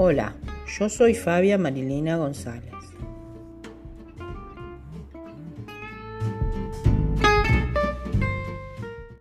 Hola, yo soy Fabia Marilina González.